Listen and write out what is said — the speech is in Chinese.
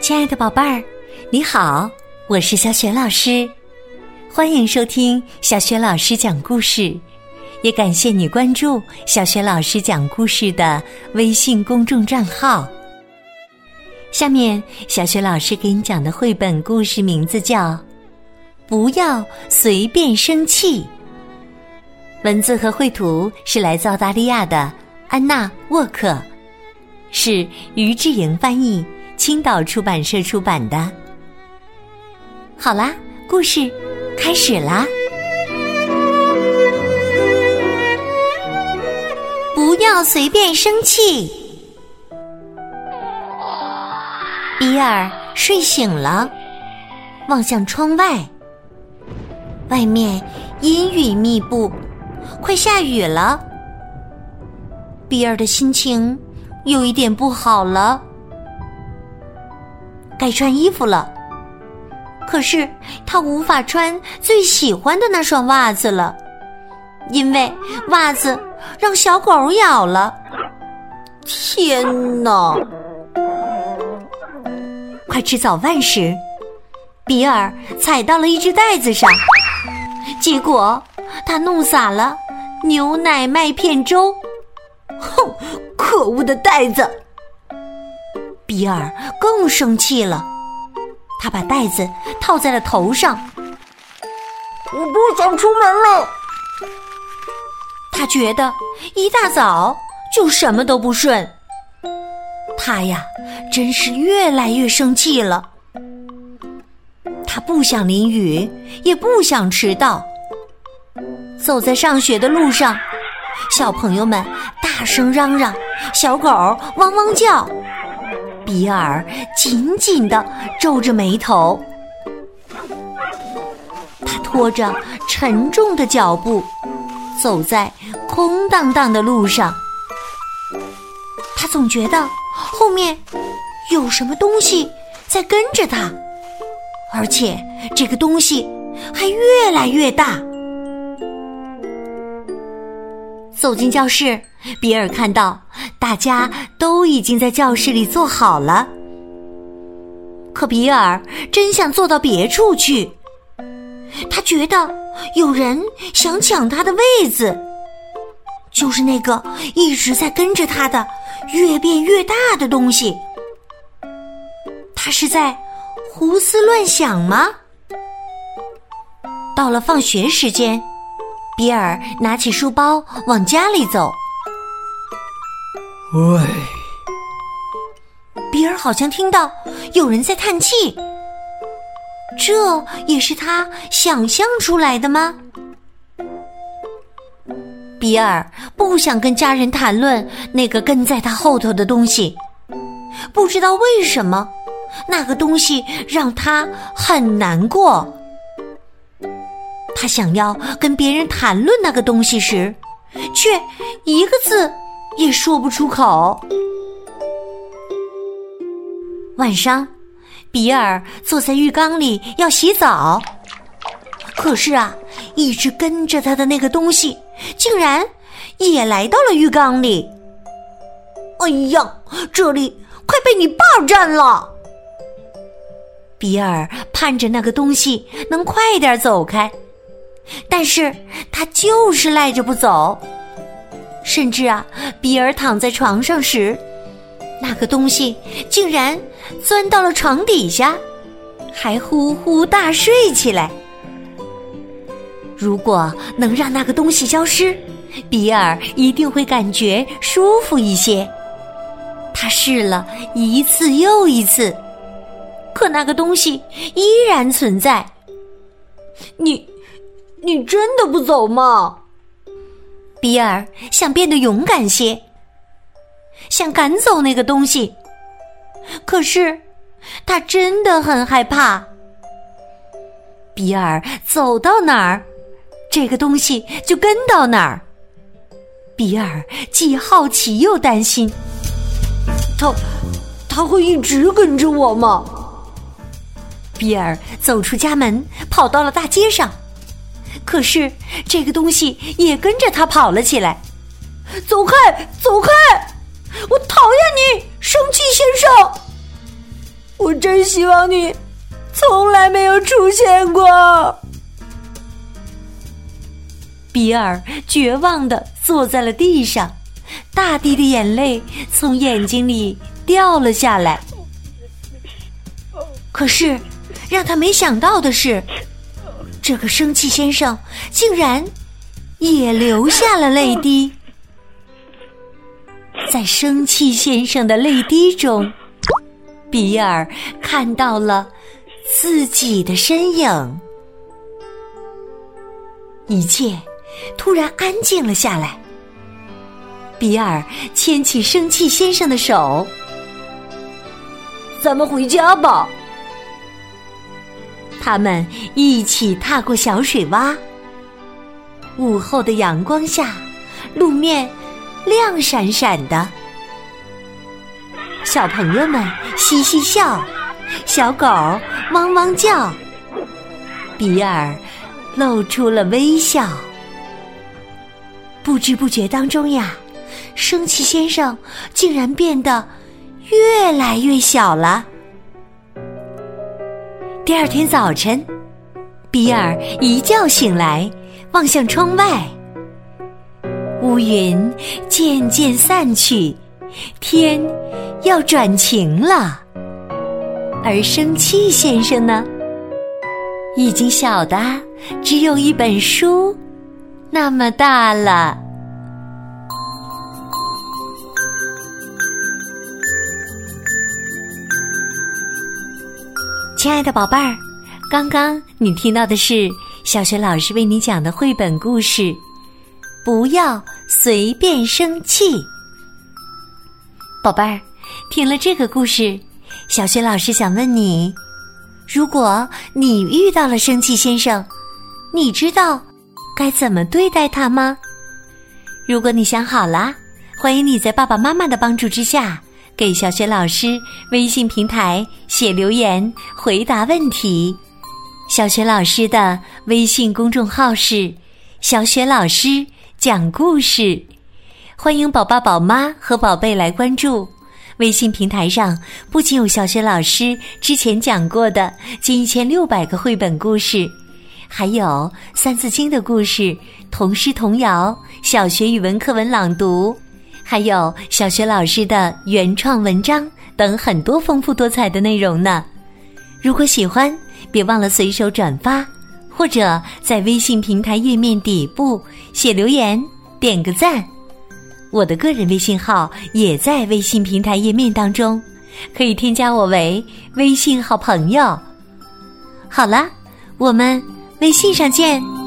亲爱的宝贝儿，你好，我是小雪老师，欢迎收听小雪老师讲故事，也感谢你关注小雪老师讲故事的微信公众账号。下面，小雪老师给你讲的绘本故事名字叫《不要随便生气》，文字和绘图是来自澳大利亚的安娜沃克，是于志莹翻译。青岛出版社出版的。好啦，故事开始啦！不要随便生气。比尔睡醒了，望向窗外，外面阴雨密布，快下雨了。比尔的心情有一点不好了。该穿衣服了，可是他无法穿最喜欢的那双袜子了，因为袜子让小狗咬了。天哪！快吃早饭时，比尔踩到了一只袋子上，结果他弄洒了牛奶麦片粥。哼，可恶的袋子！比尔更生气了，他把袋子套在了头上。我不想出门了。他觉得一大早就什么都不顺。他呀，真是越来越生气了。他不想淋雨，也不想迟到。走在上学的路上，小朋友们大声嚷嚷，小狗汪汪叫。比尔紧紧的皱着眉头，他拖着沉重的脚步走在空荡荡的路上。他总觉得后面有什么东西在跟着他，而且这个东西还越来越大。走进教室，比尔看到大家都已经在教室里坐好了。可比尔真想坐到别处去，他觉得有人想抢他的位子，就是那个一直在跟着他的越变越大的东西。他是在胡思乱想吗？到了放学时间。比尔拿起书包往家里走。喂，比尔好像听到有人在叹气，这也是他想象出来的吗？比尔不想跟家人谈论那个跟在他后头的东西，不知道为什么，那个东西让他很难过。他想要跟别人谈论那个东西时，却一个字也说不出口。晚上，比尔坐在浴缸里要洗澡，可是啊，一直跟着他的那个东西竟然也来到了浴缸里。哎呀，这里快被你霸占了！比尔盼着那个东西能快点走开。但是他就是赖着不走，甚至啊，比尔躺在床上时，那个东西竟然钻到了床底下，还呼呼大睡起来。如果能让那个东西消失，比尔一定会感觉舒服一些。他试了一次又一次，可那个东西依然存在。你。你真的不走吗？比尔想变得勇敢些，想赶走那个东西，可是他真的很害怕。比尔走到哪儿，这个东西就跟到哪儿。比尔既好奇又担心，他他会一直跟着我吗？比尔走出家门，跑到了大街上。可是这个东西也跟着他跑了起来，走开，走开！我讨厌你，生气先生！我真希望你从来没有出现过。比尔绝望的坐在了地上，大滴的眼泪从眼睛里掉了下来。可是，让他没想到的是，这个生气先生竟然也流下了泪滴。在生气先生的泪滴中，比尔看到了自己的身影。一切突然安静了下来。比尔牵起生气先生的手：“咱们回家吧。”他们一起踏过小水洼。午后的阳光下，路面。亮闪闪的，小朋友们嘻嘻笑，小狗汪汪叫，比尔露出了微笑。不知不觉当中呀，生气先生竟然变得越来越小了。第二天早晨，比尔一觉醒来，望向窗外。乌云渐渐散去，天要转晴了。而生气先生呢，已经小的只有一本书那么大了。亲爱的宝贝儿，刚刚你听到的是小学老师为你讲的绘本故事。不要随便生气，宝贝儿。听了这个故事，小雪老师想问你：如果你遇到了生气先生，你知道该怎么对待他吗？如果你想好了，欢迎你在爸爸妈妈的帮助之下，给小雪老师微信平台写留言回答问题。小雪老师的微信公众号是“小雪老师”。讲故事，欢迎宝爸宝妈和宝贝来关注。微信平台上不仅有小学老师之前讲过的近一千六百个绘本故事，还有《三字经》的故事、童诗童谣、小学语文课文朗读，还有小学老师的原创文章等很多丰富多彩的内容呢。如果喜欢，别忘了随手转发。或者在微信平台页面底部写留言，点个赞。我的个人微信号也在微信平台页面当中，可以添加我为微信好朋友。好了，我们微信上见。